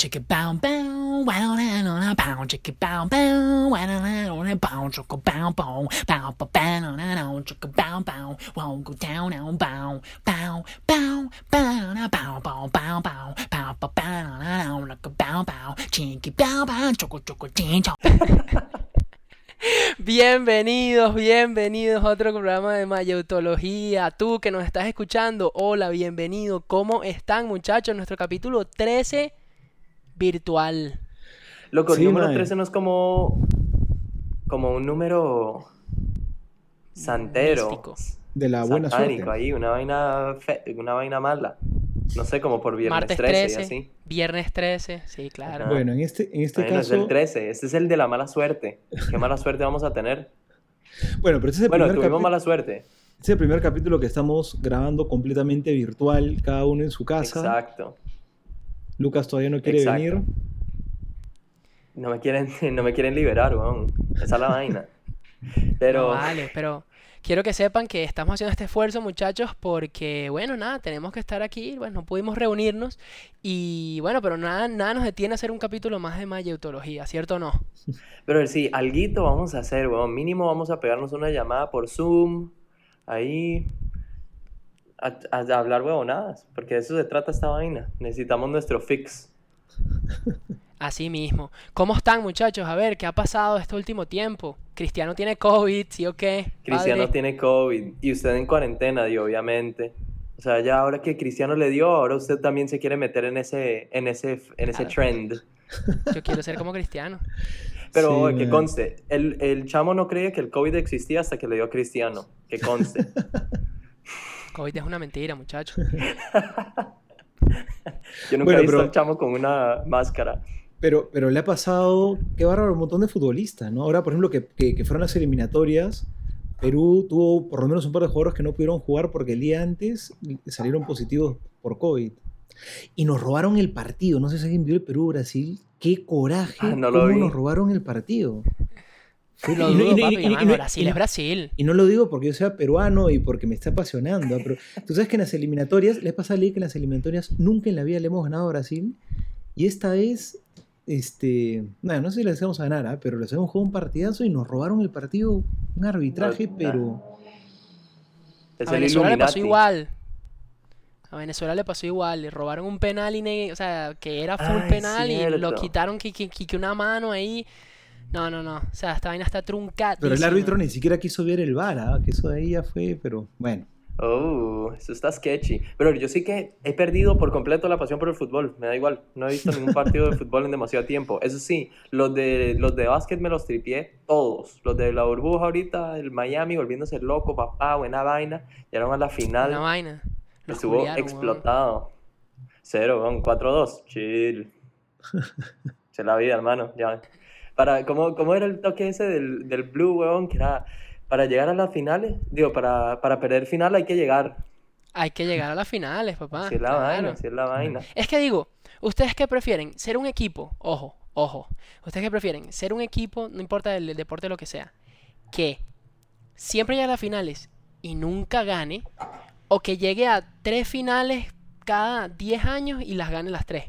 chicka bow bow, wow bow chicka bow bow, wow bow chicka bow bow, bow bow bow. Bienvenidos, bienvenidos a otro programa de Mayautología. Tú que nos estás escuchando, hola, bienvenido. ¿Cómo están, muchachos? Nuestro capítulo 13 virtual. Loco, el Sí, número mae. 13 no es como. como un número. santero. Místico. De la buena satánico suerte. ahí, una vaina, fe- una vaina mala. No sé, como por viernes Martes 13, 13, y así. viernes 13, sí, claro. Ajá. Bueno, en este, en este Bueno, es caso. el 13, este es el de la mala suerte. ¿Qué mala suerte vamos a tener? Bueno, pero este es, el Bueno, primer tuvimos mala suerte. este es el primer capítulo que estamos grabando completamente virtual, cada uno en su casa. Exacto. Lucas todavía no quiere Exacto. venir. No me quieren, no me quieren liberar, weón. Esa es la vaina. Pero. No vale, pero quiero que sepan que estamos haciendo este esfuerzo, muchachos, porque, bueno, nada, tenemos que estar aquí, bueno, no pudimos reunirnos y, bueno, pero nada, nada nos detiene a hacer un capítulo más de Mayautología, ¿cierto o no? Pero sí, alguito vamos a hacer, weón. Mínimo vamos a pegarnos una llamada por Zoom. Ahí. A, a hablar huevonadas. Porque de eso se trata esta vaina. Necesitamos nuestro fix. Así mismo. ¿Cómo están, muchachos? A ver, ¿qué ha pasado este último tiempo? Cristiano tiene COVID, ¿sí o qué? Cristiano Padre. tiene COVID. Y usted en cuarentena, dio, obviamente. O sea, ya ahora que Cristiano le dio, ahora usted también se quiere meter en ese, en ese, en ese Claro. trend. Yo quiero ser como Cristiano. Pero Sí, que man. conste, el, el chamo no creía que el COVID existía hasta que le dio a Cristiano. Que conste. COVID es una mentira, muchachos. Yo nunca Bueno, he visto pero- chamo con una máscara. Pero, pero le ha pasado, qué bárbaro, un montón de futbolistas, ¿no? Ahora, por ejemplo, que, que, que fueron las eliminatorias, Perú tuvo por lo menos un par de jugadores que no pudieron jugar porque el día antes salieron positivos por COVID. Y nos robaron el partido. No sé si alguien vio el Perú-Brasil. Qué coraje. Ah, no lo cómo vi. nos robaron el partido. Lo y no- dudo, y no- papi, y no- y mano, no- Brasil y es no- Brasil. Y no lo digo porque yo sea peruano y porque me está apasionando, pero tú sabes que en las eliminatorias, les pasa a leer que en las eliminatorias nunca en la vida le hemos ganado a Brasil. Y esta vez, este, nada, no sé si les vamos a ganar, ¿ah? pero les hemos jugado un partidazo y nos robaron el partido, un arbitraje, No, pero Es A el Venezuela le pasó igual. A Venezuela le pasó igual. Le robaron un penal, y ne- o sea, que era full Ay, penal y lo quitaron que, que, que una mano ahí. No, no, no. O sea, esta vaina está truncada. pero el árbitro ni siquiera quiso ver el VAR, ¿ah? que eso de ahí ya fue, pero bueno. Oh, eso está sketchy. Pero yo sí que he perdido por completo la pasión por el fútbol. Me da igual. No he visto ningún partido de fútbol en demasiado tiempo. Eso sí, los de, los de básquet me los tripié todos. Los de la burbuja ahorita, el Miami volviéndose loco, papá, buena vaina. Llegaron a la final. Una vaina. Los Estuvo explotado. Cero, weón, 4-2. Chill. Se la vida, hermano. Ya. Para, ¿cómo, cómo era el toque ese del, del Blue, weón? Que era para llegar a las finales. Digo, para, para perder final hay que llegar. Hay que llegar a las finales, papá. Así es la claro. vaina, así es la vaina. Es que digo, ¿ustedes qué prefieren? ¿Ser un equipo? Ojo, ojo. ¿Ustedes qué prefieren? ¿Ser un equipo, no importa el, el deporte lo que sea, que siempre llegue a las finales y nunca gane? ¿O que llegue a tres finales cada 10 años y las gane las tres?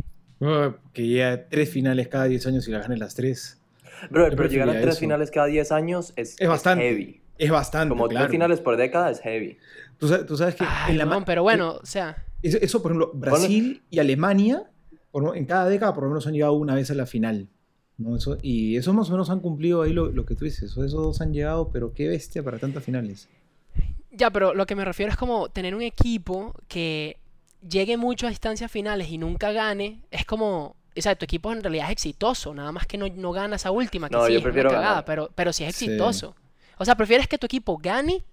que ya tres finales cada 10 años y la ganen las tres. Yo pero llegar a tres eso. finales cada 10 años es, Es bastante. heavy. Es bastante. Como claro. tres finales por década es heavy. Tú sabes, tú sabes que Ay, en la pero bueno, o sea, Eso, eso, por ejemplo, Brasil y Alemania, por en cada década por lo menos han llegado una vez a la final. ¿no? Eso, y esos más o menos han cumplido ahí lo, lo que tú dices. Esos dos han llegado, pero qué bestia para tantas finales. ya, pero lo que me refiero es como tener un equipo que llegue mucho a instancias finales y nunca gane, es como, o sea, tu equipo en realidad es exitoso, nada más que no, no gana esa última, que No, sí, yo es una cagada, ganar. pero, pero sí es Sí. exitoso. O sea, prefieres que tu equipo gane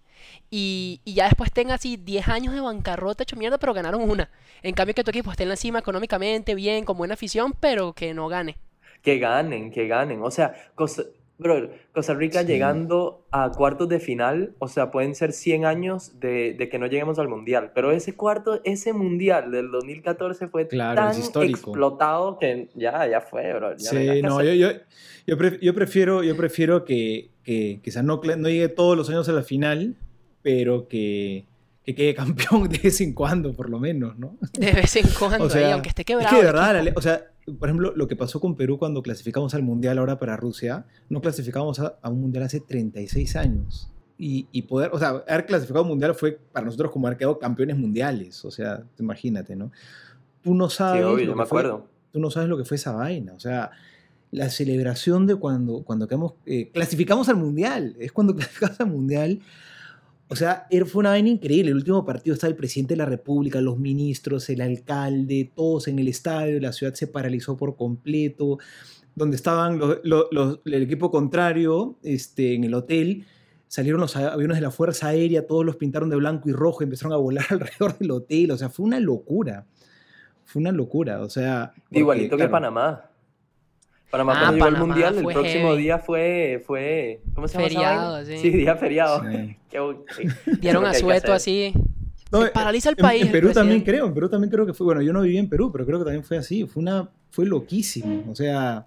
y, y ya después tenga así 10 años de bancarrota hecho mierda, pero ganaron una. En cambio que tu equipo esté en la cima económicamente, bien, con buena afición, pero que no gane. Que ganen, que ganen. O sea, Costa, bro, Costa Rica Sí. llegando a cuartos de final, o sea, pueden ser 100 años de, de que no lleguemos al mundial. Pero ese cuarto, ese mundial del 2014 fue Claro, es tan explotado que ya, ya fue, bro. Ya Sí, no, yo, yo, yo, pref- yo prefiero, yo prefiero que, que quizás no, no llegue todos los años a la final, pero que, que quede campeón de vez en cuando, por lo menos, ¿no? De vez en cuando, O ahí, sea, aunque esté Es quebrado. que de verdad, la o sea, por ejemplo, lo que pasó con Perú cuando clasificamos al Mundial ahora para Rusia, no clasificamos a, a un Mundial hace 36 años. Y, y poder, o sea, haber clasificado un Mundial fue para nosotros como haber quedado campeones mundiales. O sea, imagínate, ¿no? Tú no sabes. Sí, obvio, lo yo me que fue- acuerdo. tú no sabes lo que fue esa vaina. O sea, la celebración de cuando, cuando quedamos, eh, clasificamos al Mundial. Es cuando clasificamos al Mundial. O sea, era- fue una vaina increíble. El último partido estaba el presidente de la República, los ministros, el alcalde, todos en el estadio. La ciudad se paralizó por completo. Donde estaban los- los- los- el equipo contrario este, en el hotel. Salieron los aviones de la Fuerza Aérea, todos los pintaron de blanco y rojo, empezaron a volar alrededor del hotel. O sea, fue una locura. Fue una locura. O sea. porque, Igualito que Panamá. Panamá Ah, cuando llegó al mundial, el próximo heavy. día fue, fue, ¿cómo se llama Feriado, sí. Sí, día feriado. sí. Qué bu- sí. Dieron a sueto así. No, Se paraliza el en- país. En, Perú también creo, en Perú también creo que fue, bueno, yo no viví en Perú, pero creo que también fue así, fue una, fue loquísimo, o sea,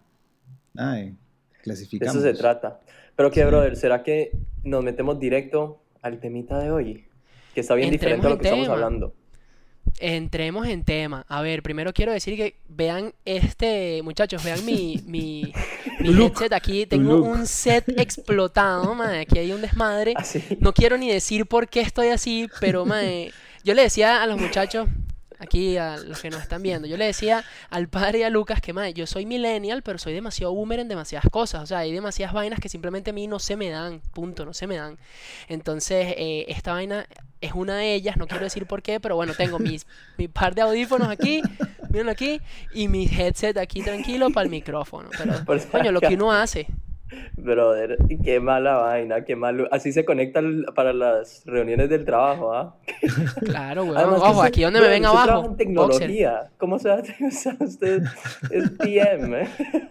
ay, De clasificamos. eso se trata. Pero que, Sí. brother, ¿será que nos metemos directo al temita de hoy? Que está bien Entremos diferente a lo que estamos hablando. Entremos en tema. A ver, primero quiero decir que vean este, muchachos, vean mi, mi, mi look, headset aquí. Tengo look. un set explotado, mae. Aquí hay un desmadre. Así. No quiero ni decir por qué estoy así, pero mae, yo le decía a los muchachos, aquí a los que nos están viendo, yo le decía al padre y a Lucas que mae, yo soy millennial, pero soy demasiado boomer en demasiadas cosas. O sea, hay demasiadas vainas que simplemente a mí no se me dan, punto, no se me dan. Entonces, eh, esta vaina es una de ellas, no quiero decir por qué, pero bueno, tengo mis, mi par de audífonos aquí, miren aquí, y mi headset aquí tranquilo para el micrófono. Pero, coño, lo que uno hace. Brother, qué mala vaina, qué malo. Así se conecta el- para las reuniones del trabajo, ¿ah? Claro, weón. Además que Ojo, aquí donde me ven abajo. trabaja en boxer. tecnología. ¿Cómo se hace? O sea, usted es PM, ¿eh?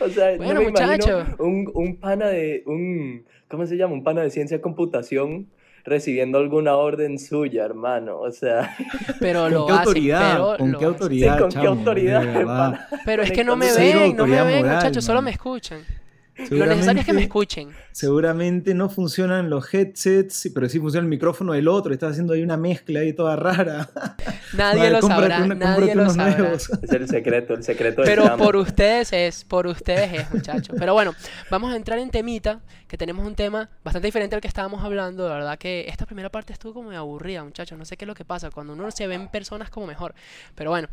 O sea, Bueno, no me imagino muchacho. un, un pana de, un, ¿cómo se llama? Un pana de ciencia de computación recibiendo alguna orden suya, hermano. O sea, Pero ¿Con lo qué hacen, autoridad? pero ¿Con lo qué hacen. autoridad? Sí, ¿con qué autoridad, De verdad. Pero es que no me ven, no me ven, autoridad muchachos, solo me escuchan. Lo necesario es que me escuchen. Seguramente no funcionan los headsets, pero sí funciona el micrófono del otro. Estás haciendo ahí una mezcla ahí toda rara. Nadie Vale, lo sabrá, una- nadie lo sabrá. nuevos. es el secreto, el secreto Pero por ustedes es, por ustedes es, muchachos. Pero bueno, vamos a entrar en temita, que tenemos un tema bastante diferente al que estábamos hablando. De verdad que esta primera parte estuvo como aburrida, muchachos. No sé qué es lo que pasa. Cuando uno se ve en personas como mejor. Pero bueno,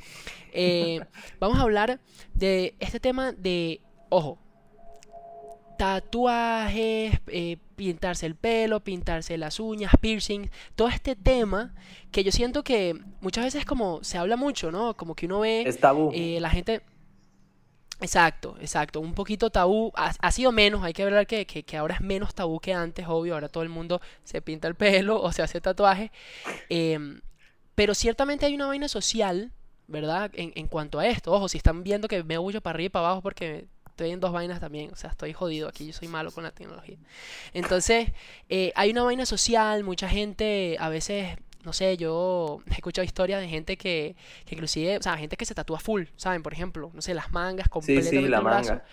eh, vamos a hablar de este tema de, ojo, tatuajes, eh, pintarse el pelo, pintarse las uñas, piercing, todo este tema que yo siento que muchas veces como se habla mucho, ¿no? Como que uno ve Es tabú. eh, la gente... Exacto, exacto, un poquito tabú, ha, ha sido menos, hay que hablar que, que, que ahora es menos tabú que antes, obvio, ahora todo el mundo se pinta el pelo o se hace tatuaje, em, pero ciertamente hay una vaina social, ¿verdad? En, en cuanto a esto, ojo, si están viendo que me bullo para arriba y para abajo porque estoy en dos vainas también, o sea, estoy jodido aquí, yo soy malo con la tecnología. Entonces, eh, hay una vaina social, mucha gente a veces, no sé, yo he escuchado historias de gente que, que inclusive, o sea, gente que se tatúa full, ¿saben? Por ejemplo, no sé, las mangas Sí, completamente sí, la el brazo. manga.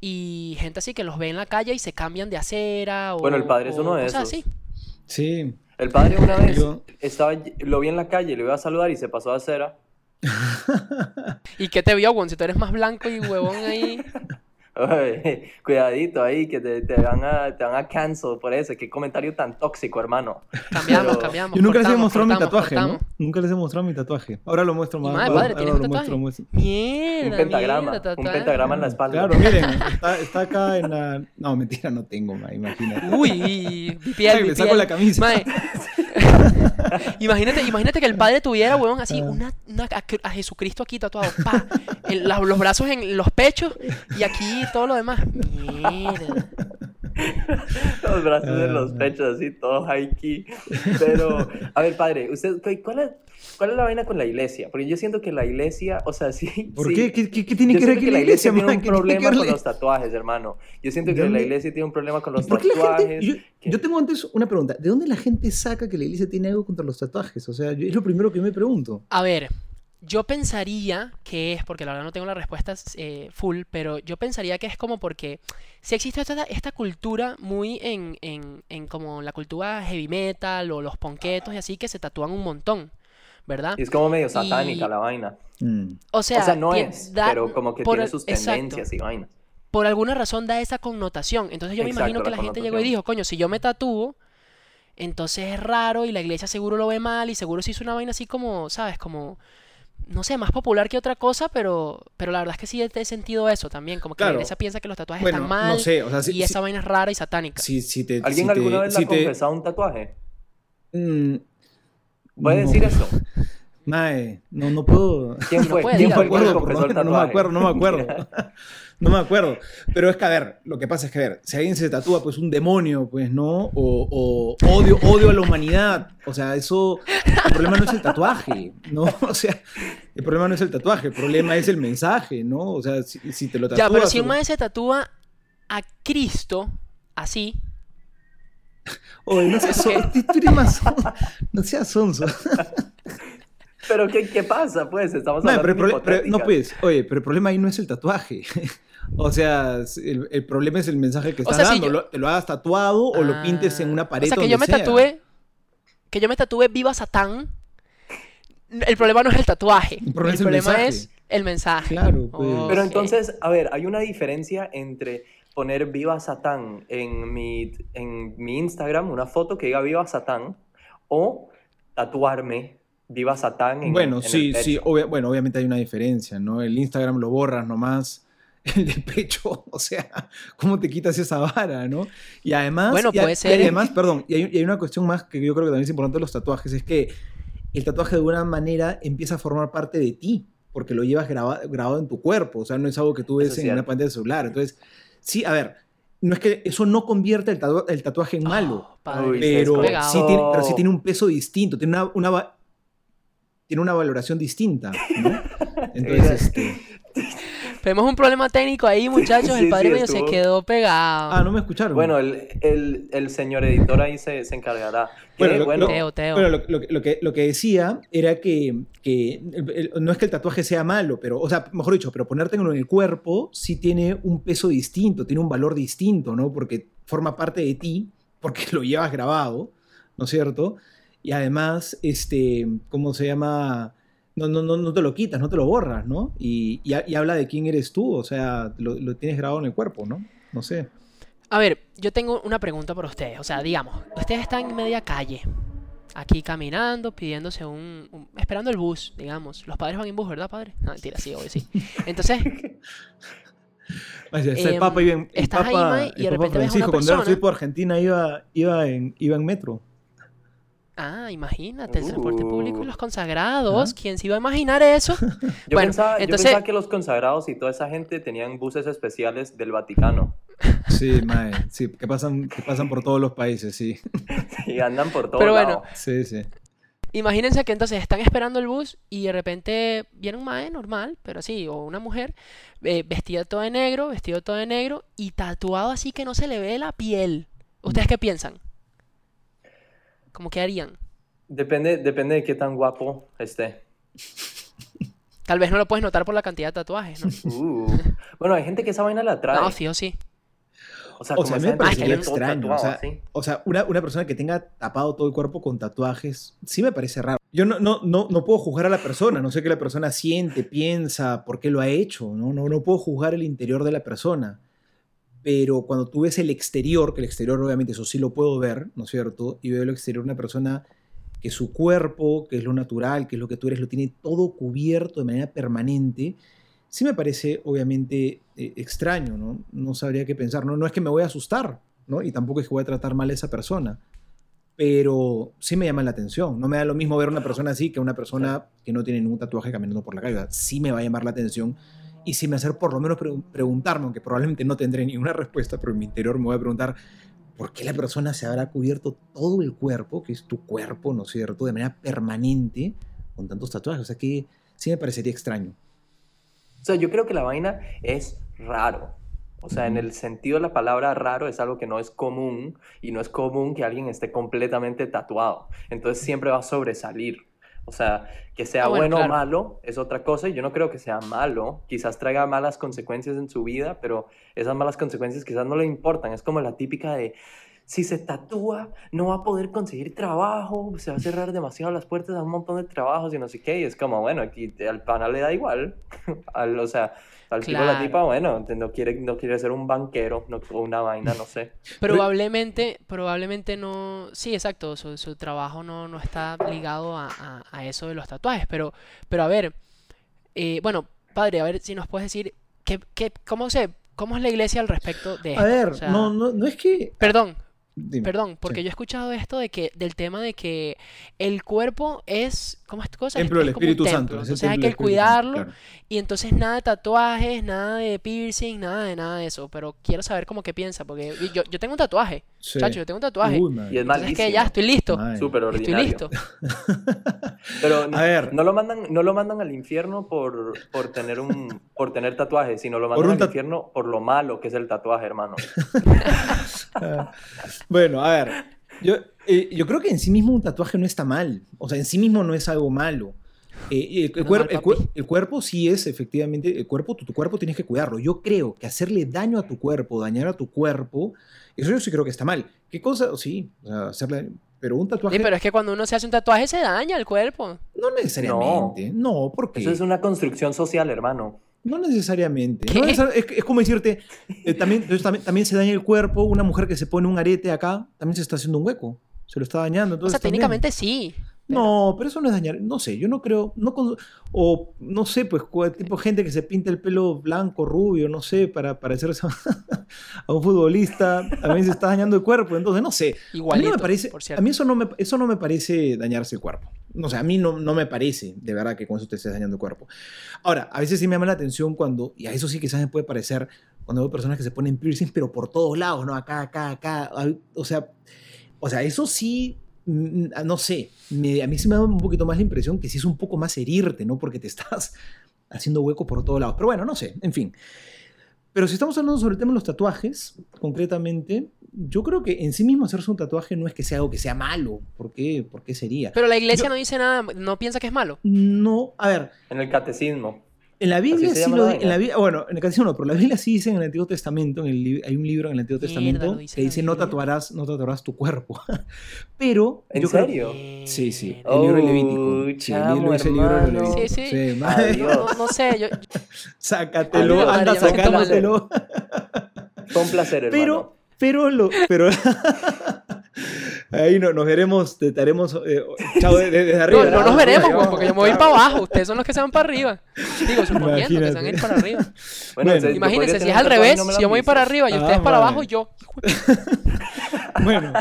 Y gente así que los ve en la calle y se cambian de acera o, Bueno, el padre es uno de esos. así. Sí. El padre una vez Yo- estaba, lo vi en la calle, le iba a saludar y se pasó a acera. ¿Y qué te vio, Juan? Si tú eres más blanco y huevón ahí. Oye, cuidadito ahí, que te, te van a, te van a cancel por eso. Qué comentario tan tóxico, hermano. Cambiamos, Pero- cambiamos. Yo nunca les he cortamos, mostrado mi tatuaje, cortamos. ¿no? Nunca les he mostrado mi tatuaje. Ahora lo muestro más. madre, ahora- padre, ¿tienes ahora un lo muestro, muestro. Mierda, Un pentagrama, mierda, un pentagrama en la espalda. Claro, miren, está, está acá en la. No, mentira, no tengo, ma, imagínate. Uy, mi piel, Ay, mi me saco la camisa. Imagínate, imagínate que el padre tuviera, huevón, así, Ah. una, una- a, a Jesucristo aquí tatuado, pa, la- los brazos en los pechos y aquí todo lo demás. Mierda. Los brazos en los Ah. pechos, así, todos aquí. Pero, a ver, padre, usted, ¿cuál es, cuál es la vaina con la iglesia? Porque yo siento que la iglesia, o sea, sí. ¿Por sí, qué? ¿Qué, qué- qué tiene Yo que ver aquí la iglesia, tiene un ¿Qué tiene que problema con la- los tatuajes, hermano. Yo siento ¿De que la iglesia tiene un problema con los ¿Y por qué la gente.? tatuajes. Yo, que- yo tengo antes una pregunta. ¿De dónde la gente saca que la iglesia tiene algo contra los tatuajes? O sea, yo- es lo primero que me pregunto. A ver, yo pensaría que es, porque la verdad no tengo la respuesta eh, full, pero yo pensaría que es como porque si existe esta, esta cultura muy en, en, en como la cultura heavy metal o los ponquetos y así que se tatúan un montón. ¿verdad? Y es como medio satánica Y- la vaina. Mm. O sea, o sea, no es, da- pero como que por tiene sus exacto. tendencias y vainas. por alguna razón da esa connotación. Entonces yo me imagino que la la gente llegó y dijo, coño, si yo me tatúo, entonces es raro y la iglesia seguro lo ve mal y seguro se hizo una vaina así como, ¿sabes? Como, no sé, más popular que otra cosa, pero, pero la verdad es que sí he sentido eso también, como que la Claro. iglesia piensa que los tatuajes Bueno, están mal no sé, o sea, si, y si- esa vaina es rara y satánica. si- si te... ¿Alguien si te- alguna vez le si ha te- confesado un tatuaje? Mm, ¿Puede no. decir eso? Mae, no, no puedo... ¿Quién No fue? puede, ¿Quién fue el que confesó el no, no me tatuaje? acuerdo, no me acuerdo. No me acuerdo. Pero es que, a ver, lo que pasa es que, a ver, si alguien se tatúa, pues un demonio, pues, ¿no? O, o odio, odio a la humanidad. O sea, eso. El problema no es el tatuaje, ¿no? O sea, el problema no es el tatuaje, el problema es el mensaje, ¿no? O sea, si, si te lo tatúas. ya, pero si un se tatúa a Cristo, así, Oye, no seas sonso. No seas sonso. ¿Pero qué, qué pasa, pues? Estamos hablando pero de prole- pero- no, pues, oye, pero el problema ahí no es el tatuaje. O sea, el, el problema es el mensaje que O estás si dando. yo- Lo- te lo hagas tatuado o lo pintes en Ah, una pared O sea, que yo me sea. tatúe, que yo me tatúe Viva Satán. El problema no es el tatuaje. El problema el es el problema mensaje. es el mensaje. Claro, pues. Pero entonces, a ver, hay una diferencia entre poner Viva Satán en mi, en mi Instagram, una foto que diga Viva Satán, o tatuarme Viva Satán en Bueno, en sí, el sí, obvia- bueno, obviamente hay una diferencia, ¿no? El Instagram lo borras nomás, el de pecho, o sea, ¿cómo te quitas esa vara, no? Y además, Bueno, y a- puede ser. Y además, perdón, y hay, y hay una cuestión más que yo creo que también es importante de los tatuajes, es que el tatuaje de alguna manera empieza a formar parte de ti, porque lo llevas graba- grabado en tu cuerpo, o sea, no es algo que tú ves es en una pantalla de celular. Entonces, sí, a ver, no es que eso no convierte el, tatua- el tatuaje en malo. Oh, padre, pero sí, tiene, pero sí tiene un peso distinto, tiene una, tiene una valoración distinta, ¿no? Entonces, este, Tenemos un problema técnico ahí, muchachos. Sí, el padre sí, medio se quedó pegado. ah, no me escucharon. Bueno, el, el, el señor editor ahí se, se encargará. Bueno, lo- bueno, Teo, Teo. Bueno, lo, lo que- lo que, lo que decía era que, que el- el- no es que el tatuaje sea malo, pero, o sea, mejor dicho, pero ponértelo en el cuerpo sí tiene un peso distinto, tiene un valor distinto, ¿no? Porque forma parte de ti, porque lo llevas grabado, ¿no es cierto? Y además, este, ¿cómo se llama? No, no, no, no te lo quitas, no te lo borras, ¿no? Y, y ha- y habla de quién eres tú, o sea, lo, lo tienes grabado en el cuerpo, ¿no? No sé. A ver, yo tengo una pregunta para ustedes. O sea, digamos, ustedes están en media calle, aquí caminando, pidiéndose un, un- esperando el bus, digamos. Los padres van en bus, ¿verdad, padre? No, mentira, sí, obvio, sí. Entonces, está el Em, Papa iba en, el estás ahí, Papa- Mae, y de el Papa repente ves a una Francisco, cuando era- fui por Argentina iba, iba, en, iba en metro. Ah, imagínate, el transporte público y Uh. los consagrados. ¿Quién se iba a imaginar eso? yo, bueno, pensaba, yo pensaba que los consagrados y toda esa gente tenían buses especiales del Vaticano. Sí, mae, sí, que pasan, que pasan por todos los países, sí. Y andan por todo Pero bueno, lado. Sí, sí. Imagínense que entonces están esperando el bus y de repente viene un mae normal, pero así, o una mujer, eh, vestida todo de negro, vestido todo de negro y tatuado así que no se le ve la piel. ¿Ustedes qué piensan? ¿Cómo que harían? Depende, depende de qué tan guapo esté. Tal vez no lo puedes notar por la cantidad de tatuajes, ¿no? Uh. Bueno, hay gente que esa vaina la trae. No, sí o sí. O sea, O como sea, a mí me parecería extraño. O sea, o sea una, una persona que tenga tapado todo el cuerpo con tatuajes, sí me parece raro. Yo no, no, no, no puedo juzgar a la persona, no sé qué la persona siente, piensa, por qué lo ha hecho, ¿no? No, no puedo juzgar el interior de la persona. Pero cuando tú ves el exterior, que el exterior obviamente eso sí lo puedo ver, ¿no es cierto? Y veo el exterior de una persona que su cuerpo, que es lo natural, que es lo que tú eres, lo tiene todo cubierto de manera permanente, sí me parece obviamente eh, extraño, ¿no? No sabría qué pensar. No, no es que me voy a asustar, ¿no? Y tampoco es que voy a tratar mal a esa persona. Pero sí me llama la atención. No me da lo mismo ver a una persona así que a una persona que no tiene ningún tatuaje caminando por la calle. Sí me va a llamar la atención. Y me hacer por lo menos pre- preguntarme, aunque probablemente no tendré ninguna respuesta, pero en mi interior me voy a preguntar por qué la persona se habrá cubierto todo el cuerpo, que es tu cuerpo, ¿no es cierto?, de manera permanente con tantos tatuajes. O sea que sí me parecería extraño. O sea, yo creo que la vaina es raro. O sea, en el sentido de la palabra raro es algo que no es común y no es común que alguien esté completamente tatuado. Entonces siempre va a sobresalir. O sea, que sea Ah, bueno, bueno, claro. o malo es otra cosa y yo no creo que sea malo. Quizás traiga malas consecuencias en su vida, pero esas malas consecuencias quizás no le importan. Es como la típica de, si se tatúa, no va a poder conseguir trabajo, se va a cerrar demasiado las puertas a un montón de trabajos y no sé qué. Y es como, bueno, aquí al pana le da igual. Al, o sea, al tipo la Claro. tipa, bueno, no quiere, no quiere ser un banquero no, o una vaina, no sé. Probablemente, probablemente no. Sí, exacto. Su, su trabajo no, no está ligado a, a- a eso de los tatuajes. Pero, pero a ver, eh, bueno, padre, a ver si nos puedes decir qué, qué, cómo se, cómo es la iglesia al respecto de A esto. ver, O sea, no, no, no es que. Perdón, Dime. perdón, porque sí. yo he escuchado esto de que, del tema de que el cuerpo es, ¿cómo es esta cosa? Es- Templo del es como un Espíritu Santo. es entonces hay que Santo, cuidarlo claro. y entonces nada de tatuajes, nada de piercing, nada de nada de eso. Pero quiero saber cómo que piensa, porque yo, yo tengo un tatuaje, Sí. chacho, yo tengo un tatuaje. Uy. Y es Entonces es que ya estoy listo. Súper Estoy ordinario. listo. Pero no, A ver. no lo mandan, no lo mandan al infierno por, por tener un, por tener tatuajes, sino lo mandan al infierno por lo malo que es el tatuaje, hermano. Bueno, a ver. Yo, eh, yo creo que en sí mismo un tatuaje no está mal. O sea, en sí mismo no es algo malo. Eh, el, el Menos cuer- mal, el cuer- papi. el cuerpo sí es efectivamente, el cuerpo, tu, tu cuerpo tienes que cuidarlo. Yo creo que hacerle daño a tu cuerpo, dañar a tu cuerpo, eso yo sí creo que está mal. ¿Qué cosa? Sí, o sea, hacerle, pero un tatuaje Sí, pero es que cuando uno se hace un tatuaje se daña el cuerpo. no necesariamente. No, porque Eso es una construcción social, hermano. no necesariamente. No es, es como decirte, eh, también, entonces también, también se daña el cuerpo. Una mujer que se pone un arete acá, también se está haciendo un hueco. Se lo está dañando. O Entonces sea, también- técnicamente sí. pero- No, pero eso no es dañar. No sé, yo no creo. No con- o no sé, pues, tipo gente que se pinta el pelo blanco, rubio, no sé, para parecerse a un futbolista, también se está dañando el cuerpo. Entonces, no sé. A mí Igualito, no me parece. por A mí eso no me, eso no me parece dañarse el cuerpo. No sé, a mí no, no me parece de verdad que con eso te estés dañando el cuerpo. Ahora, a veces sí me llama la atención cuando, y a eso sí quizás me puede parecer, cuando veo personas que se ponen piercings, pero por todos lados, ¿no? Acá, acá, acá. O sea, o sea, eso sí, no sé, me- a mí sí me da un poquito más la impresión que sí es un poco más herirte, ¿no? Porque te estás haciendo hueco por todos lados. Pero bueno, no sé, en fin. Pero si estamos hablando sobre el tema de los tatuajes, concretamente, yo creo que en sí mismo hacerse un tatuaje no es que sea algo que sea malo. ¿Por qué? ¿Por qué sería? Pero la iglesia Yo- no dice nada, no piensa que es malo. No, a ver, En el catecismo. En la Biblia sí lo en la bueno, en el catecismo no, pero la Biblia sí dice en el Antiguo Testamento, en el, hay un libro en el Antiguo Mierda, Testamento dice que dice no tatuarás, no tatuarás tu cuerpo. pero ¿En yo creo- serio? Sí, sí. El libro de Oh, Levítico. Sí, el libro el libro. Levítico. Sí, sí. No, no sé, yo, Sácatelo, Adiós. anda. Fue un placer, hermano. Pero, pero lo, pero ahí no, nos veremos, te estaremos eh, chao de- de- desde arriba. no, no nos veremos, pues, porque yo me voy para abajo. Ustedes son los que se van para arriba. Digo, suponiendo que se van a ir para arriba. bueno, Imagínense, si es al revés, no me lo si yo me voy para arriba y Ah, ustedes para vale. abajo, yo. Bueno,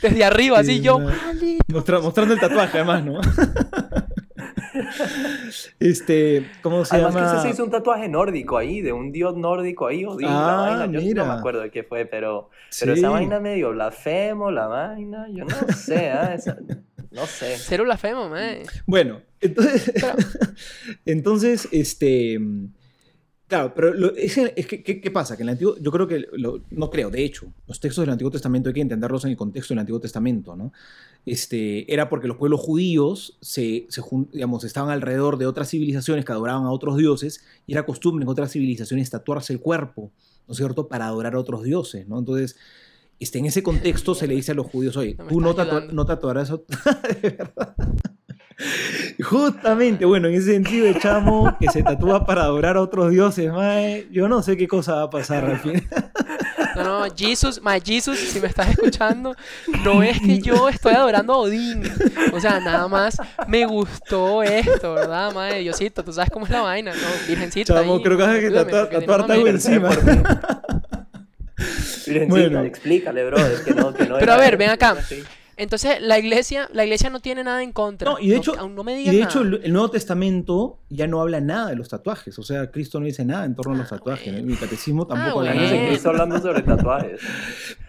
Desde arriba, así yo. Mostra- mostrando el tatuaje además, ¿no? este, ¿cómo se Además que llama? ese se hizo un tatuaje nórdico ahí, de un dios nórdico ahí, Odín, Ah, vaina. Yo mira. no me acuerdo de qué fue, pero, pero esa vaina medio blasfemo, la vaina, yo no sé, ah, esa- no sé. Cero blasfemo, man. Bueno, entonces, Pero- entonces, este, claro, pero lo- es, es que, ¿qué, qué pasa? Que en el Antiguo, yo creo que, lo- no creo, de hecho, los textos del Antiguo Testamento hay que entenderlos en el contexto del Antiguo Testamento, ¿no? Este, era porque los pueblos judíos se, digamos, estaban alrededor de otras civilizaciones que adoraban a otros dioses y era costumbre en otras civilizaciones tatuarse el cuerpo, ¿no es cierto?, para adorar a otros dioses, ¿no? Entonces, este, en ese contexto se le dice a los judíos, oye, No tú no, ayudando. no tatuarás a... De verdad. Justamente, bueno, en ese sentido de chamo que se tatúa para adorar a otros dioses, mae, yo no sé qué cosa va a pasar al fin. No, no, Jesus, my Jesus, si me estás escuchando, no es que yo estoy adorando a Odín. O sea, nada más me gustó esto, ¿verdad, madre? Diosito, tú sabes cómo es la vaina, ¿no? Virgencita. Chamo, ahí, creo que vas a que tatuarte algo encima. Virgencita, Bueno. explícale, bro, es que no, que no Pero a ver, ven acá. así. Entonces, la iglesia, la iglesia no tiene nada en contra. No, y de hecho, aún no me y digas de hecho el, el Nuevo Testamento ya no habla nada de los tatuajes. O sea, Cristo no dice nada en torno a los Ah, tatuajes. bueno. Mi catecismo tampoco Ah, habla Años nada. de Cristo hablando sobre tatuajes.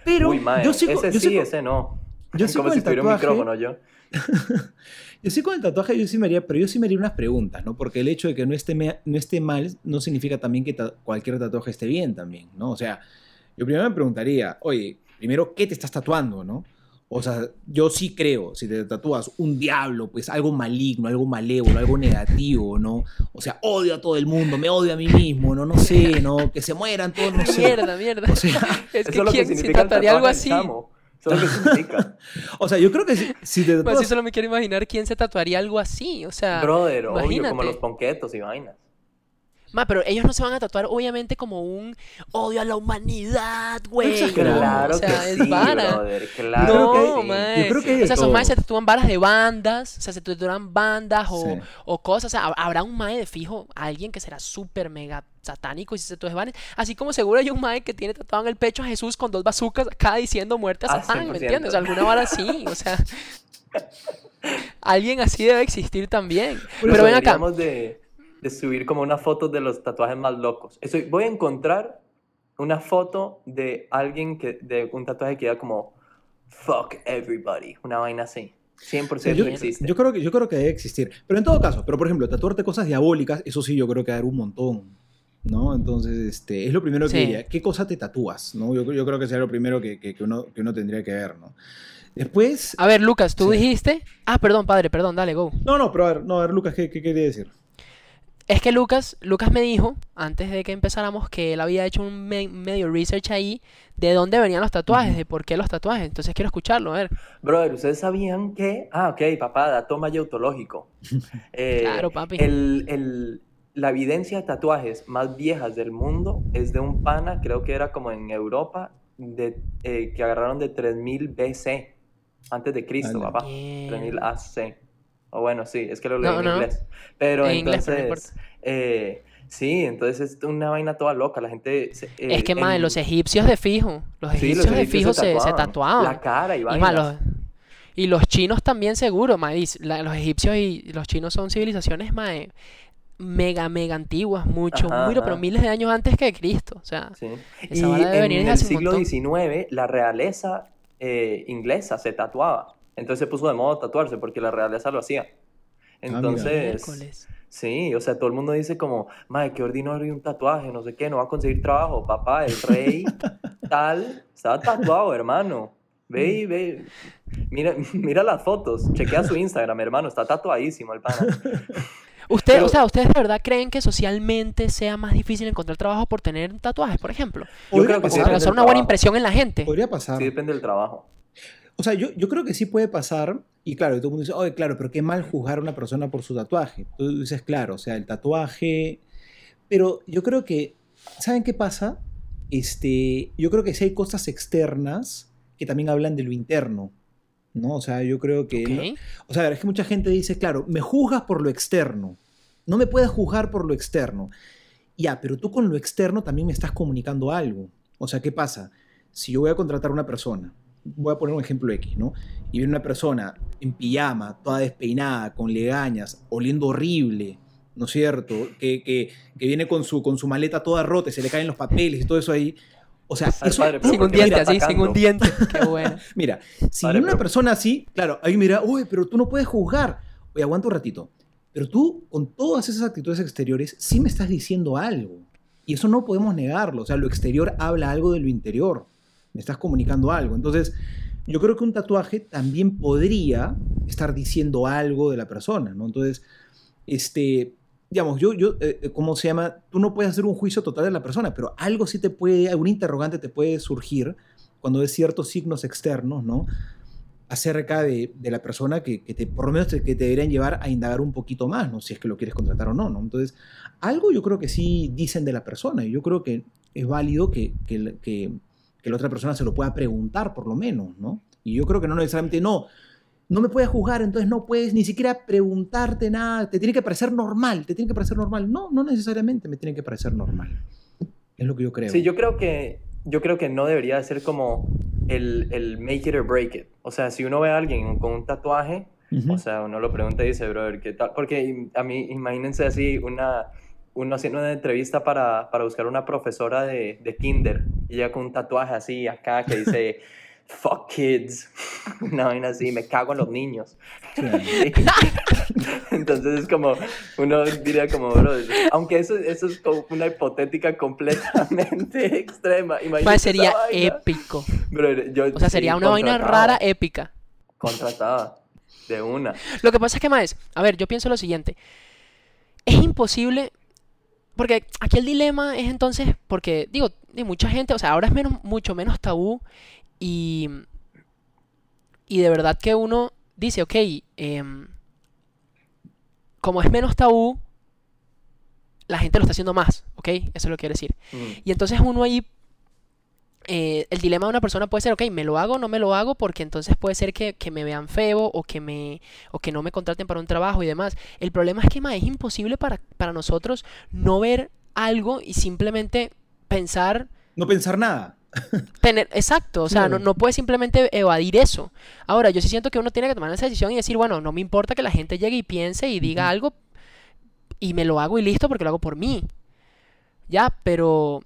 Pero Uy, mae, yo ese yo sí, sí- ese no. yo sí Como con si el tuviera un tatuaje- micrófono yo. Yo sí con el tatuaje, yo sí me haría, pero yo sí me haría unas preguntas, ¿no? Porque el hecho de que no esté, me- no esté mal no significa también que ta- cualquier tatuaje esté bien también, ¿no? O sea, yo primero me preguntaría, oye, primero, ¿qué te estás tatuando, no? O sea, yo sí creo, si te tatúas un diablo, pues algo maligno, algo malévolo, algo negativo, ¿no? O sea, odio a todo el mundo, me odio a mí mismo, ¿no? No sé, ¿no? Que se mueran todos, no sé. Mierda, mierda. O sea, es que quién se tatuaría algo así. chamo. Eso es lo que significa. o sea, yo creo que si, si te Pues tatúas... sí, solo me quiero imaginar quién se tatuaría algo así. O sea, Brother, obvio, como imagínate. los ponquetos y vainas. Ma, pero ellos no se van a tatuar, obviamente, como un odio a la humanidad, güey. Claro o sea, que es sí, vara. brother. Claro no, que sí. mae. Yo creo que O sea, esos maes se tatúan varas de bandas, o sea, se tatúan bandas o, Sí. o cosas. O sea, hab- habrá un mae de fijo, alguien que será súper mega satánico y se tatúa varas. Así como seguro hay un mae que tiene tatuado en el pecho a Jesús con dos bazucas acá diciendo muerte a Ah, Satán, ¿me 100%. entiendes? O sea, alguna vara así, o sea. Alguien así debe existir también. Pero Pero ven acá. de, de subir como una foto de los tatuajes más locos. Estoy, voy a encontrar una foto de alguien que de un tatuaje que da como fuck everybody, una vaina así. 100% O sea, yo, existe. yo creo que, yo creo que debe existir. Pero en todo caso, pero por ejemplo, tatuarte cosas diabólicas, eso sí yo creo que dar un montón. ¿No? Entonces, este, es lo primero que Sí. diría. ¿Qué cosa te tatúas? ¿no? Yo, yo creo que sería lo primero que, que- que uno, que uno tendría que ver, ¿no? Después. A ver, Lucas, tú Sí. dijiste. Ah, perdón, padre, perdón, dale, go. No, no, pero a ver, no, a ver, Lucas, ¿qué, qué quería decir? Es que Lucas, Lucas me dijo, antes de que empezáramos, que él había hecho un me- medio research ahí de dónde venían los tatuajes, de por qué los tatuajes. Entonces quiero escucharlo, a ver. Brother, ¿ustedes sabían que? Ah, ok, papá, dato mayotológico. Eh, Claro, papi. El, el- la evidencia de tatuajes más viejas del mundo es de un pana, creo que era como en Europa, de, eh, que agarraron de 3000 BC, antes de Cristo, papá. Bien. 3000 AC. O bueno, sí, es que lo leí No, en no. inglés. Pero En inglés, pero no entonces, eh, sí, entonces es una vaina toda loca. La gente. se- eh, Es que, madre, en- los egipcios de fijo, los sí, egipcios de fijo se, se tatuaban. La cara y Y, ma, los, y los chinos también seguro, ma, y la- los egipcios y los chinos son civilizaciones, eh, mega, mega antiguas, mucho, Ajá, muy, pero miles de años antes que Cristo. O sea, Sí. Esa Y en el siglo. XIX, la realeza eh, inglesa se tatuaba. Entonces se puso de moda tatuarse porque la realeza lo hacía. mira. Entonces, miércoles. sí, o sea, todo el mundo dice como, madre, qué ordinario un tatuaje, no sé qué, no va a conseguir trabajo. Papá, el rey tal, estaba tatuado, hermano. Ve y ve. Mira, mira las fotos, chequea su Instagram, hermano, está tatuadísimo el pana. Usted, Pero- o sea, ¿ustedes de verdad creen que socialmente sea más difícil encontrar trabajo por tener tatuajes, por ejemplo? Yo creo que O sí pasar, depende causar una buena impresión en la gente. Podría pasar. Sí, depende del trabajo. O sea, yo, yo creo que sí puede pasar, y claro, y todo el mundo dice, oye, claro, pero qué mal juzgar a una persona por su tatuaje. Tú dices, claro, o sea, el tatuaje. Pero yo creo que, ¿saben qué pasa? Este, yo creo que sí hay cosas externas que también hablan de lo interno, ¿no? O sea, yo creo que. no- Ok. o sea, es que mucha gente dice, claro, me juzgas por lo externo. No me puedes juzgar por lo externo. Ya, pero tú con lo externo también me estás comunicando algo. O sea, ¿qué pasa? Si yo voy a contratar a una persona, voy a poner un ejemplo X, ¿no? Y viene una persona en pijama, toda despeinada, con legañas, oliendo horrible, ¿no es cierto? Que, que, que viene con su, con su maleta toda rota, y se le caen los papeles y todo eso ahí. O sea, eso, padre, Sin ¿por un diente, así, sin un diente. Qué bueno. Mira, si Vale, una pero- persona así, claro, ahí me dirá, uy, pero tú no puedes juzgar. Oye, aguanta un ratito. Pero tú, con todas esas actitudes exteriores, sí me estás diciendo algo. Y eso no podemos negarlo. O sea, lo exterior habla algo de lo interior. Me estás comunicando algo. Entonces, yo creo que un tatuaje también podría estar diciendo algo de la persona, ¿no? Entonces, este, digamos, yo, yo, eh, eh, ¿cómo se llama? Tú no puedes hacer un juicio total de la persona, pero algo sí te puede, algún interrogante te puede surgir cuando ves ciertos signos externos, ¿no? Acerca de, de la persona que, que te, por lo menos te, que te deberían llevar a indagar un poquito más, ¿no? Si es que lo quieres contratar o no, ¿no? Entonces, algo yo creo que sí dicen de la persona y yo creo que es válido que, que la otra persona se lo pueda preguntar, por lo menos, ¿no? Y yo creo que no necesariamente, no, no me puedes juzgar, entonces no puedes ni siquiera preguntarte nada, te tiene que parecer normal, te tiene que parecer normal. No, no necesariamente me tiene que parecer normal. Es lo que yo creo. Sí, yo creo que, yo creo que no debería de ser como el, el make it or break it. O sea, si uno ve a alguien con un tatuaje, Ujú. o sea, uno lo pregunta y dice, brother, ¿qué tal? Porque a mí, imagínense así, una, uno haciendo una entrevista para, para buscar una profesora de, de kinder, y ella con un tatuaje así acá que dice, fuck kids, una vaina así, me cago en los niños. Entonces es como, uno diría como, bro, aunque eso, eso es como una hipotética completamente extrema. Imagínate sería épico. Yo- O sea, sí, sería una vaina rara, épica. Contratada, de una. Lo que pasa es que, Maes, a ver, yo pienso lo siguiente. Es imposible. Porque aquí el dilema es entonces, porque digo, de mucha gente, o sea, ahora es menos, mucho menos tabú y, y de verdad que uno dice, ok, em, como es menos tabú, la gente lo está haciendo más, ¿ok? Eso es lo que quiero decir. Mm. Y entonces uno ahí, eh, el dilema de una persona puede ser, ok, me lo hago o no me lo hago, porque entonces puede ser que, que me vean feo o que, me, o que no me contraten para un trabajo y demás. El problema es que, ma, es imposible para, para nosotros no ver algo y simplemente pensar, No pensar nada. tener, exacto, o sea, no, no puedes simplemente evadir eso. Ahora, yo sí siento que uno tiene que tomar esa decisión y decir, bueno, no me importa que la gente llegue y piense y diga algo y me lo hago y listo porque lo hago por mí. Ya, pero,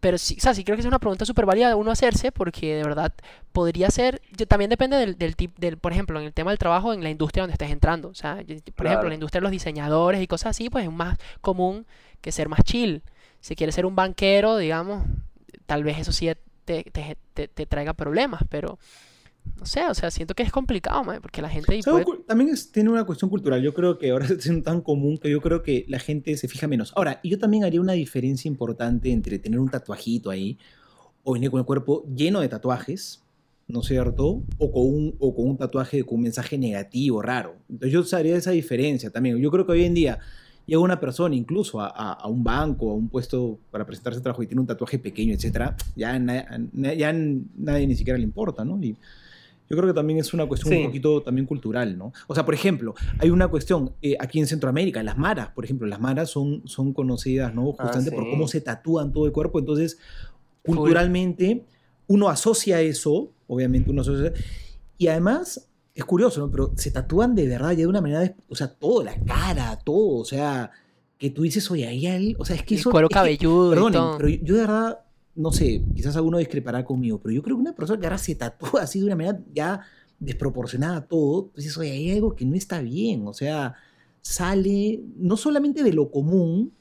pero sí, o sea, sí creo que es una pregunta súper válida de uno hacerse porque de verdad podría ser, yo, también depende del, del tipo, del, por ejemplo, en el tema del trabajo, en la industria donde estés entrando. O sea, por ejemplo, Claro. la industria de los diseñadores y cosas así, pues es más común que ser más chill. Si quieres ser un banquero, digamos, tal vez eso sí te, te- te- te traiga problemas, pero no sé, o sea, siento que es complicado, mae, porque la gente puede- También es- tiene una cuestión cultural. Yo creo que ahora es tan común que yo creo que la gente se fija menos. Ahora, yo también haría una diferencia importante entre tener un tatuajito ahí o venir con el cuerpo lleno de tatuajes, ¿no es cierto? O con un, o con un tatuaje con un mensaje negativo, raro. Entonces yo haría esa diferencia también. Yo creo que hoy en día llega una persona incluso a, a- a un banco, a un puesto para presentarse trabajo y tiene un tatuaje pequeño, etcétera, ya, na- na- ya nadie ni siquiera le importa, ¿no? Y yo creo que también es una cuestión Sí. un poquito también cultural, ¿no? O sea, por ejemplo, hay una cuestión eh, aquí en Centroamérica, las maras, por ejemplo, las maras son, son conocidas, ¿no? Ah, Justamente por sí. cómo se tatúan todo el cuerpo, entonces, culturalmente, uno asocia eso, obviamente uno asocia, y además, es curioso, ¿no? Pero se tatúan de verdad ya de una manera, o sea, todo, la cara, todo, o sea, que tú dices, oye, ahí hay, o sea, es que el eso... cuero es que- cabelludo y Perdonen, pero yo de verdad, no sé, quizás alguno discrepará conmigo, pero yo creo que una persona que ahora se tatúa así de una manera ya desproporcionada a todo, pues eso, hay algo que no está bien, o sea, sale no solamente de lo común,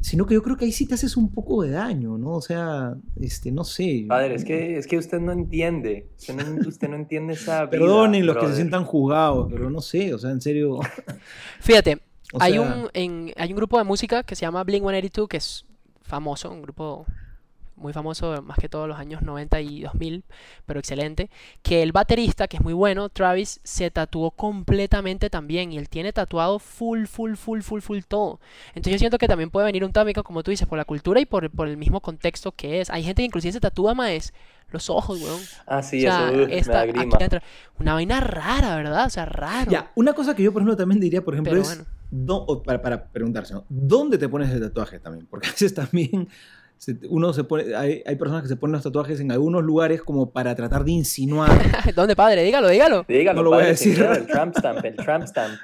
sino que yo creo que ahí sí te haces un poco de daño, ¿no? O sea, este, no sé. Padre, es que, es que usted no entiende. Usted no, usted no entiende esa Perdonen los que se sientan juzgados, pero no sé, o sea, en serio. Fíjate, o hay, un, en- hay un grupo de música que se llama Blink-182 que es famoso, un grupo muy famoso más que todos los años 90 y 2000, pero excelente, que el baterista, que es muy bueno, Travis, se tatuó completamente también y él tiene tatuado full, full, full, full, full todo. Entonces yo siento que también puede venir un tópico, como tú dices, por la cultura y por, por el mismo contexto que es. Hay gente que inclusive se tatúa más los ojos, weón. Ah, sí, O sea, eso uh, me esta- da aquí grima. adentro. Una vaina rara, ¿verdad? O sea, raro. Ya, una cosa que yo, por ejemplo, también diría, por ejemplo, Pero es. bueno. para, para preguntarse, ¿no? ¿dónde te pones el tatuaje también? Porque a veces también uno se pone. Hay, hay personas que se ponen los tatuajes en algunos lugares como para tratar de insinuar. ¿Dónde, padre? Dígalo, dígalo. Dígalo, No lo voy a decir. El tramp stamp, el tramp stamp.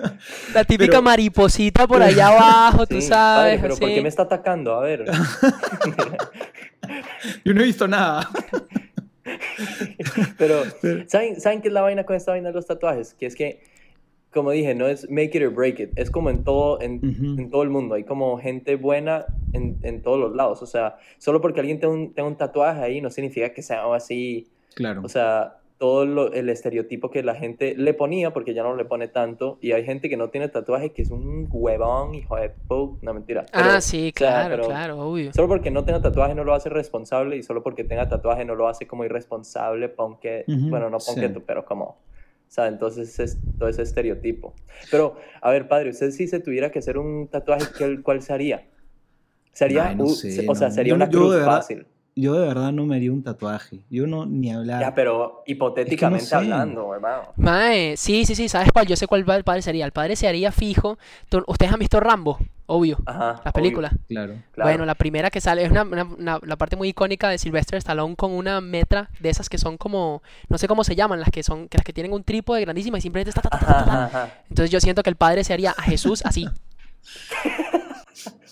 La típica Pero- mariposita por allá abajo, tú Sí, sabes. padre, pero ¿por qué me está atacando? A ver. Yo no he visto nada. Pero, ¿saben, ¿saben qué es la vaina con esta vaina de los tatuajes? Que es que, como dije, no es make it or break it. Es como en todo, en, Ujú. en todo el mundo. Hay como gente buena en, en todos los lados. O sea, solo porque alguien tenga un, tenga un tatuaje ahí no significa que sea así. Claro. O sea, todo lo- el estereotipo que la gente le ponía, porque ya no le pone tanto. Y hay gente que no tiene tatuaje que es un huevón, hijo de pu... No, mentira. Ah, Pero, sí, o sea, claro, pero claro, obvio. Solo porque no tenga tatuaje no lo hace responsable y solo porque tenga tatuaje no lo hace como irresponsable, ponque, Ujú, bueno, no sí. ponque, pero como, o sea, entonces es todo ese estereotipo. Pero, a ver, padre, usted si se tuviera que hacer un tatuaje, ¿qué- ¿cuál sería? Sería, no sé, o sea, no. sería Yo no- una yo cruz de verdad- fácil. Yo de verdad no me haría un tatuaje. Yo no, ni hablar. Ya, pero hipotéticamente sé. hablando, hermano. Mae, sí, sí, sí, ¿sabes cuál? Yo sé cuál el padre sería. El padre se haría fijo. Ustedes han visto Rambo, obvio, Ajá. las obvio, películas. Claro. claro. Bueno, la primera que sale es una, una- una- la parte muy icónica de Sylvester Stallone con una metra de esas que son como, no sé cómo se llaman, las que son, que las que tienen un trípode grandísima y simplemente está, ta, ta, ta, ta, Ajá, ta. ajá, ajá. Entonces yo siento que el padre se haría a Jesús así.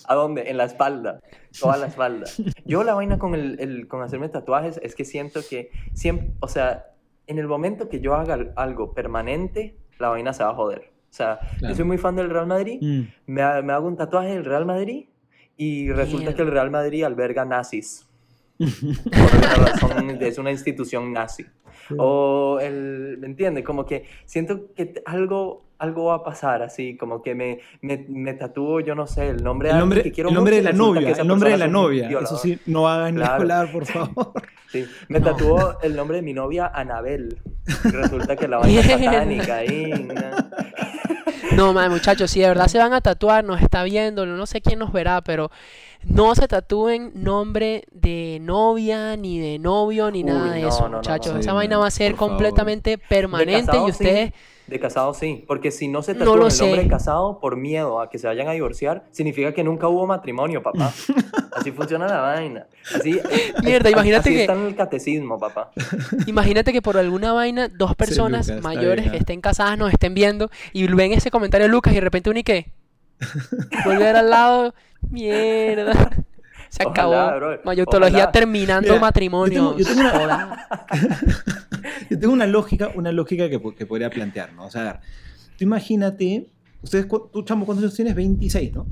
¿A dónde? En la espalda. Toda la espalda. Yo la vaina con, el, el- con hacerme tatuajes es que siento que siempre, o sea, en el momento que yo haga algo permanente, la vaina se va a joder. O sea, Claro. yo soy muy fan del Real Madrid, Mm. me, ha- me hago un tatuaje del Real Madrid y resulta Mierda. que el Real Madrid alberga nazis. Por razón es una institución nazi. O el, ¿me entiendes? Como que siento que algo, algo va a pasar así, como que me, me, me tatúo, yo no sé, el nombre de El nombre, que quiero el nombre mucho de la novia, el nombre de la novia. Eso sí, no hagan ni Claro. hablar, por favor. Sí, me tatuó el nombre de mi novia, Anabel. Y resulta que la vaina satánica ahí. No, madre, muchachos, si de verdad se van a tatuar, nos está viendo, no sé quién nos verá, pero no se tatúen nombre de novia, ni de novio, ni Uy, nada de no, eso, no, no, muchachos. no. Esa vaina man, va a ser favor. completamente permanente casado, y ustedes... sí. De casado sí, porque si no se No tatúan lo el nombre sé. de casado por miedo a que se vayan a divorciar, significa que nunca hubo matrimonio, papá. Así funciona la vaina. Así, Mierda, imagínate así que- está en el catecismo, papá. Imagínate que por alguna vaina dos personas Lucas, mayores que estén casadas nos estén viendo y ven ese comentario de Lucas y de repente uno y qué. Volver al lado, mierda. Se acabó. Ojalá, Mayotología ojalá. terminando Mira, matrimonio. yo tengo- yo tengo una- Joda. Yo tengo una lógica, una lógica que, que podría plantear, ¿no? O sea, a ver, tú imagínate, ustedes, tú, chamo, ¿cuántos años tienes? 26, ¿no?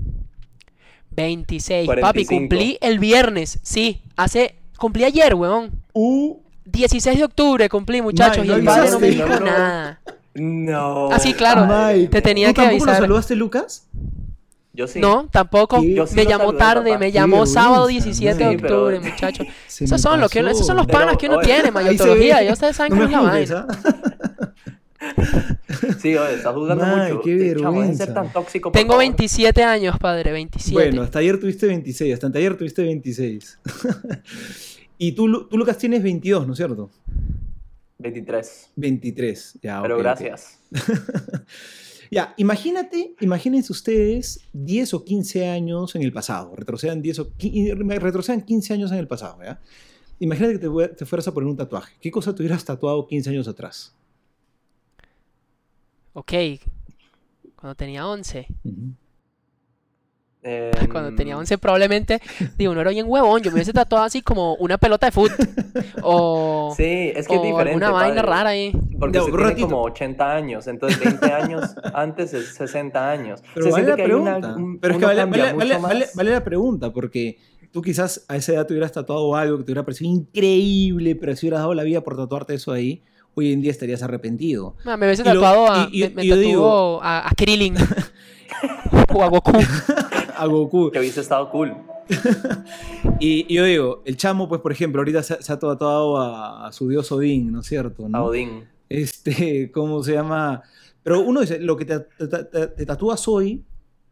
26. Papi, 45. cumplí el viernes. Sí, hace. Cumplí ayer, weón. Uh, 16 de octubre cumplí, muchachos. Y el ¿no padre no me dijo No, no. nada. No. Ah, sí, claro. Mike, Te tenía ¿Tú que tampoco lo avisar. saludaste, Lucas? Yo sí. No, tampoco. Sí, yo sí me llamó saludé, tarde, papá. me llamó sábado vergüenza, 17 de Sí, pero- octubre, muchachos. Esos son, lo que, pasó. esos son los Pero, panas que uno oye, tiene, mayotología. Ya ustedes saben No cómo es la vaina. Sí, oye, estás jugando mucho. qué vergüenza. tan tóxico, Tengo favor. 27 años, padre, 27. Bueno, hasta ayer tuviste 26, hasta ayer tuviste 26. y tú, tú, Lucas, tienes 22, ¿no es cierto? 23. 23, ya, Pero gracias. Ya, imagínate, imagínense ustedes 10 o 15 años en el pasado, retrocedan 10 o qui- retrocedan 15 años en el pasado, ¿ya? Imagínate que te, te fueras a poner un tatuaje. ¿Qué cosa te hubieras tatuado 15 años atrás? Ok. Cuando tenía 11. Ujú. Eh, Cuando tenía 11 probablemente, digo, no era bien huevón. Yo me hubiese tatuado así como una pelota de fútbol. O, Sí, es que es diferente. alguna vaina padre. rara ahí. Porque se un tiene como 80 años, entonces 20 años antes es 60 años. Pero Se vale la una- pregunta. un- Pero es que vale, la pregunta, porque tú quizás a esa edad te hubieras tatuado algo que te hubiera parecido increíble, pero si hubieras dado la vida por tatuarte eso ahí, hoy en día estarías arrepentido. Ma, me hubiese lo- tatuado a, y- y- me, me y yo tatuó digo- a, a Krillin. o a Goku. A Goku. Que hubiese estado cool. Y, y yo digo, el chamo, pues, por ejemplo, ahorita se, se ha tatuado a, a su dios Odín, ¿no es cierto? A. Odín. Este, ¿cómo se llama? Pero uno dice, lo que te, te- te- te tatúas hoy,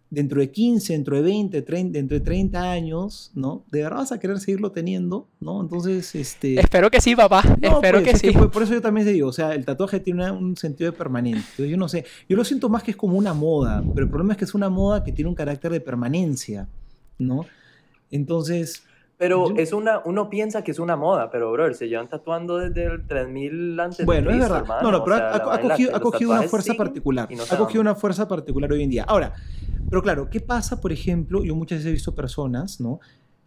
dentro de 15, dentro de 20, 30, dentro de 30 años, ¿no? De verdad vas a querer seguirlo teniendo, ¿no? Entonces, este... Espero que sí, papá. No, Espero pues, que sí. por, por eso yo también te digo, o sea, el tatuaje tiene una- un sentido de permanente. Entonces, yo no sé, yo lo siento más que es como una moda, pero el problema es que es una moda que tiene un carácter de permanencia, ¿no? Entonces, Pero Yo- es una, uno piensa que es una moda, pero brother, se llevan tatuando desde el 3000 antes de bueno, es Cristo, verdad. hermano. No, no, pero O sea, ha, cogido, ha cogido una fuerza particular. y no ha cogido una fuerza particular hoy en día. Ahora, pero claro, ¿qué pasa, por ejemplo? Yo muchas veces he visto personas, ¿no?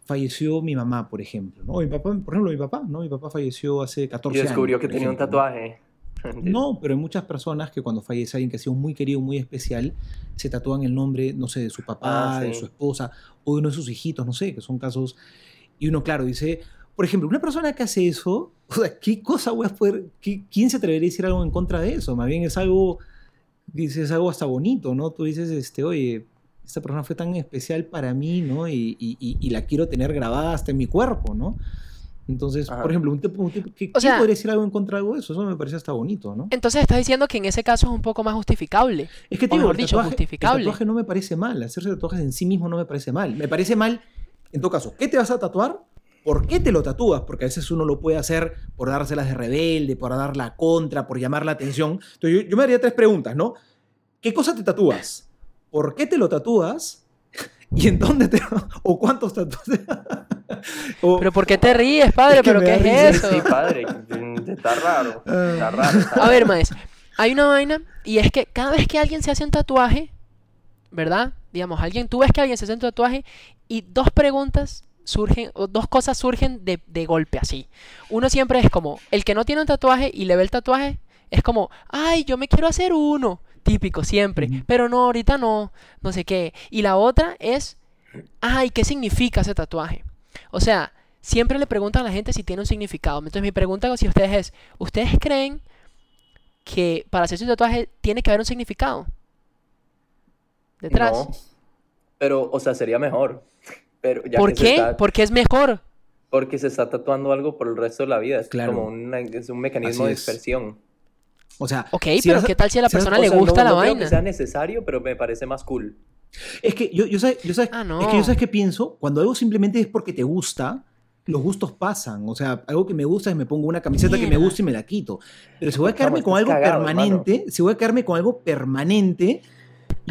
Falleció mi mamá, por ejemplo, ¿no? O mi papá, por ejemplo, mi papá, ¿no? Mi papá falleció hace 14 Y años. descubrió que tenía un tatuaje. No, pero hay muchas personas que cuando fallece alguien que ha sido muy querido, muy especial, se tatúan el nombre, no sé, de su papá, Ah, de sí. su esposa o de uno de sus hijitos, no sé, que son casos. Y uno, claro, dice, por ejemplo, una persona que hace eso, o sea, ¿qué cosa voy a poder, qué- quién se atrevería a decir algo en contra de eso? Más bien es algo, dices, algo hasta bonito, ¿no? Tú dices, este, oye, esta persona fue tan especial para mí, ¿no? Y, y- y- y la quiero tener grabada hasta en mi cuerpo, ¿no? Entonces, Ajá. por ejemplo, un tipo, un tipo- ¿qué- O ¿quién sea- podría decir algo en contra de algo de eso? Eso me parece hasta bonito, ¿no? Entonces estás diciendo que en ese caso es un poco más justificable. Es que O te digo, mejor el dicho, tatuaje, el justificable. tatuaje no me parece mal. Hacerse tatuajes en sí mismo no me parece mal. Me parece mal, en todo caso, ¿qué te vas a tatuar? ¿Por qué te lo tatúas? Porque a veces uno lo puede hacer por dárselas de rebelde, por dar la contra, por llamar la atención. Entonces yo, yo me haría tres preguntas, ¿no? ¿Qué cosa te tatúas? ¿Por qué te lo tatúas? ¿Y en dónde te... o cuántos tatuajes? O- Pero ¿por qué te ríes, padre? Es que ¿Pero qué es risa. eso? Sí, padre, que- está raro. Ah. Está raro. está A ver, raro. maes, hay una vaina y es que cada vez que alguien se hace un tatuaje, ¿verdad? Digamos, alguien, tú ves que alguien se hace un tatuaje y dos preguntas surgen, o dos cosas surgen de, de golpe así. Uno siempre es como, el que no tiene un tatuaje y le ve el tatuaje, es como, ay, yo me quiero hacer uno. Típico, siempre. Pero no, ahorita no, no sé qué. Y la otra es, ay, ¿qué significa ese tatuaje? O sea, siempre le preguntan a la gente si tiene un significado. Entonces mi pregunta si ustedes es, ¿ustedes creen que para hacerse un tatuaje tiene que haber un significado? Detrás. No, pero, o sea, sería mejor. Pero ya ¿Por que qué? está- Porque es mejor. porque se está tatuando algo por el resto de la vida. Es Claro. como una- es un mecanismo Así de es. dispersión. O sea, Ok, si pero ¿qué tal si a la si vas- persona O le sea, no- gusta la no creo vaina? que sea necesario, pero me parece más cool. Es que yo, yo, sabes, yo sabes- Ah, es que yo sabes qué pienso, cuando algo simplemente es porque te gusta, los gustos pasan. O sea, algo que me gusta es me pongo una camiseta que me gusta y me la quito. Pero si voy a quedarme con algo cagado, permanente, si voy a quedarme con algo permanente,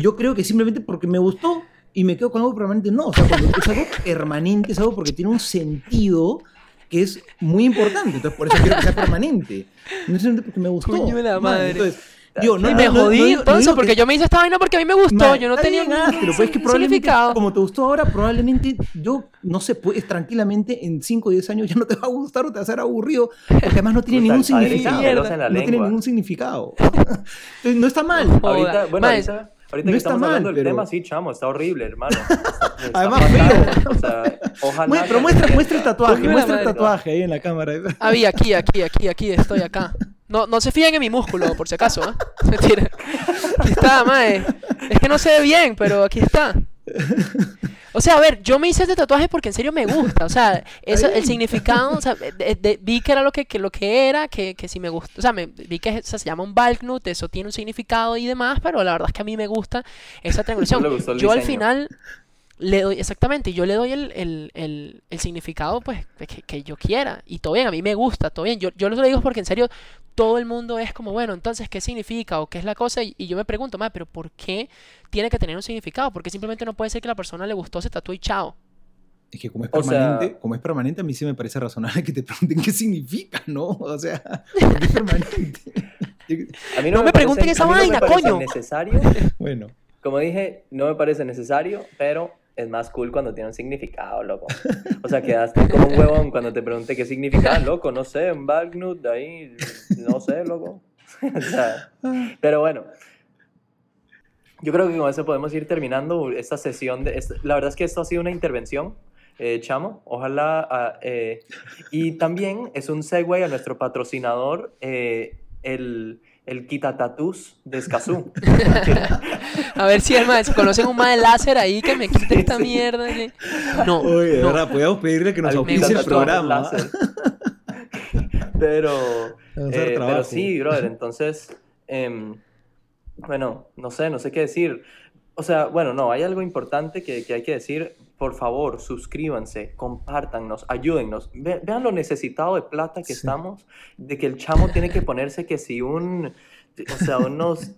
yo creo que simplemente porque me gustó y me quedo con algo permanente, no. O sea, es algo permanente, es algo porque tiene un sentido que es muy importante. Entonces, por eso quiero que sea permanente. No es simplemente porque me gustó. Coño de la Man, madre. Entonces, digo, no, Y me no- no jodí no entonces digo que- porque yo me hice esta vaina porque a mí me gustó. Man, yo no tenía ningún hazlo, pues es que probablemente, significado. como te gustó ahora, probablemente yo, no sé, puedes tranquilamente en 5 o 10 años ya no te va a gustar o te va a ser aburrido, porque además no tiene ningún significado. No tiene ningún significado. Entonces, no está mal. Ahorita, bueno, Mae, ahorita, ahorita no que está estamos mal, hablando del pero- tema, sí, chamo, está horrible, hermano. Está- está Además, feo. O sea, ojalá. Pero muestra, muestra el tatuaje, muestra el madre. tatuaje ahí en la cámara. Había aquí, aquí, aquí, aquí, estoy acá. No, no se fíen en mi músculo, por si acaso, ¿eh? Mentira. Aquí está, mae. Es que no se ve bien, pero aquí está. O sea, a ver, yo me hice este tatuaje porque en serio me gusta. O sea, eso, el significado, o sea, de- de- vi que era lo que, que lo que era, que, que sí me gusta. O sea, me, vi que o sea, se llama un Balknut, eso tiene un significado y demás, pero la verdad es que a mí me gusta esa triangulación. Yo al final le doy, exactamente, yo le doy el, el, el, el significado pues que, que yo quiera. Y todo bien, a mí me gusta, todo bien. Yo, yo lo digo porque en serio todo el mundo es como, bueno, entonces, ¿qué significa o qué es la cosa? Y, y yo me pregunto, más, pero ¿por qué tiene que tener un significado? Porque simplemente no puede ser que la persona le gustó ese tatu y chao. Es que como es O sea- permanente, como es permanente, a mí sí me parece razonable que te pregunten qué significa, ¿no? O sea, es permanente. A mí No me pregunten parece- esa a mí no vaina, coño. necesario. Bueno, Como dije, no me parece necesario, pero es más cool cuando tiene un significado, loco. O sea, quedaste como un huevón cuando te pregunté qué significa, loco, no sé, un Bagnut de ahí, no sé, loco. O sea, pero bueno. Yo creo que con eso podemos ir terminando esta sesión. De, esta- la verdad es que esto ha sido una intervención, eh, Chamo. Ojalá. ah, eh, y también es un segue a nuestro patrocinador, eh, el, el Quitatatus de Escazú. A ver si el mae, si conocen un de láser ahí que me quite esta mierda. sí. No, oye, de no. verdad, podríamos pedirle que nos auspicie el programa. láser. Pero, eh, pero sí, brother, entonces, em, bueno, no sé, no sé qué decir. O sea, bueno, no, hay algo importante que, que hay que decir. Por favor, suscríbanse, compártannos, ayúdennos. Ve- vean lo necesitado de plata que Sí. estamos, de que el chamo tiene que ponerse que si un, o sea, unos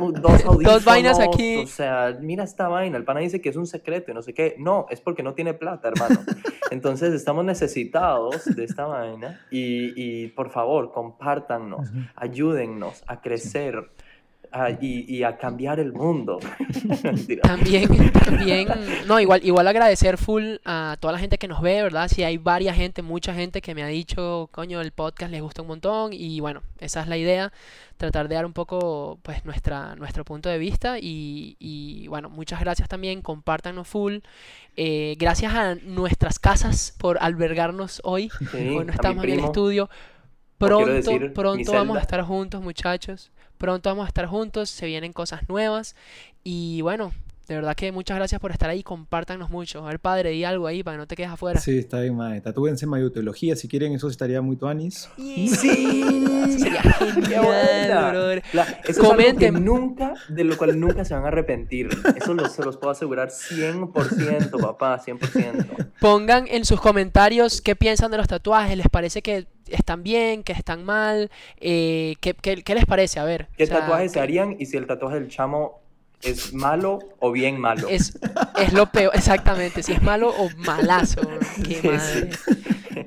un- dos audífonos. vainas aquí. O sea, mira esta vaina, el pana dice que es un secreto y no sé qué. No, es porque no tiene plata, hermano. Entonces estamos necesitados de esta vaina y, y por favor, compártannos, Ujú. ayúdennos a crecer a- y, y a cambiar el mundo. También, también, no, igual, igual agradecer full a toda la gente que nos ve, ¿verdad? Si hay varias gente, mucha gente que me ha dicho, coño, el podcast les gusta un montón y bueno, esa es la idea, tratar de dar un poco, pues, nuestra, nuestro punto de vista y, y, bueno, muchas gracias también, compártanos full, Eh, gracias a nuestras casas por albergarnos hoy, Sí, hoy no estamos en el estudio, pronto, decir, pronto vamos a estar juntos, muchachos. Pronto vamos a estar juntos, se vienen cosas nuevas. Y bueno, de verdad que muchas gracias por estar ahí. Compártanos mucho. A ver, padre, di algo ahí para que no te quedes afuera. Sí, está bien, mae. Tatúense mayoteología si quieren, eso estaría muy tuanis. Sí, sería Qué genial, buena. brother. La- eso es algo que Comenten. nunca, de lo cual nunca se van a arrepentir. Eso lo- se los puedo asegurar 100%, papá, 100%. Pongan en sus comentarios qué piensan de los tatuajes. ¿Les parece que están bien, que están mal? Eh, ¿qué, qué- qué les parece? A ver. ¿Qué o sea, tatuajes se harían y si el tatuaje del chamo es malo o bien malo? Es, es lo peor, exactamente. Si es malo o malazo. Qué madre.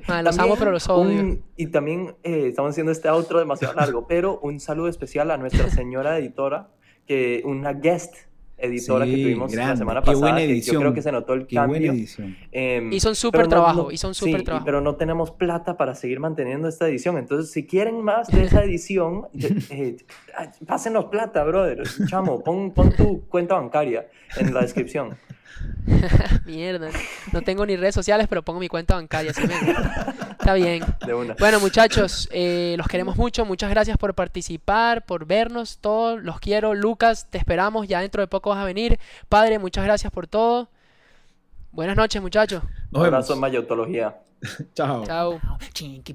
Madre, los amo, pero los odio. un- y también eh, estamos haciendo este outro demasiado largo, pero un saludo especial a nuestra señora editora, que una guest editora que tuvimos la semana Qué pasada. buena que edición. yo creo que se notó el Qué cambio. buena edición. Em, Hizo un súper no- trabajo, no- hizo un sí, súper y- trabajo. pero no tenemos plata para seguir manteniendo esta edición. Entonces, si quieren más de esa edición, eh, eh, pásenos plata, brother. Chamo, pon, pon tu cuenta bancaria en la descripción. Mierda. No tengo ni redes sociales, pero pongo mi cuenta bancaria. gusta. Está bien. De una. Bueno, muchachos, eh, los queremos mucho. Muchas gracias por participar, por vernos. Todos los quiero. Lucas, te esperamos. Ya dentro de poco vas a venir. Padre, muchas gracias por todo. Buenas noches, muchachos. Nos Un abrazo en mayotología. Chao. Chao. Chinky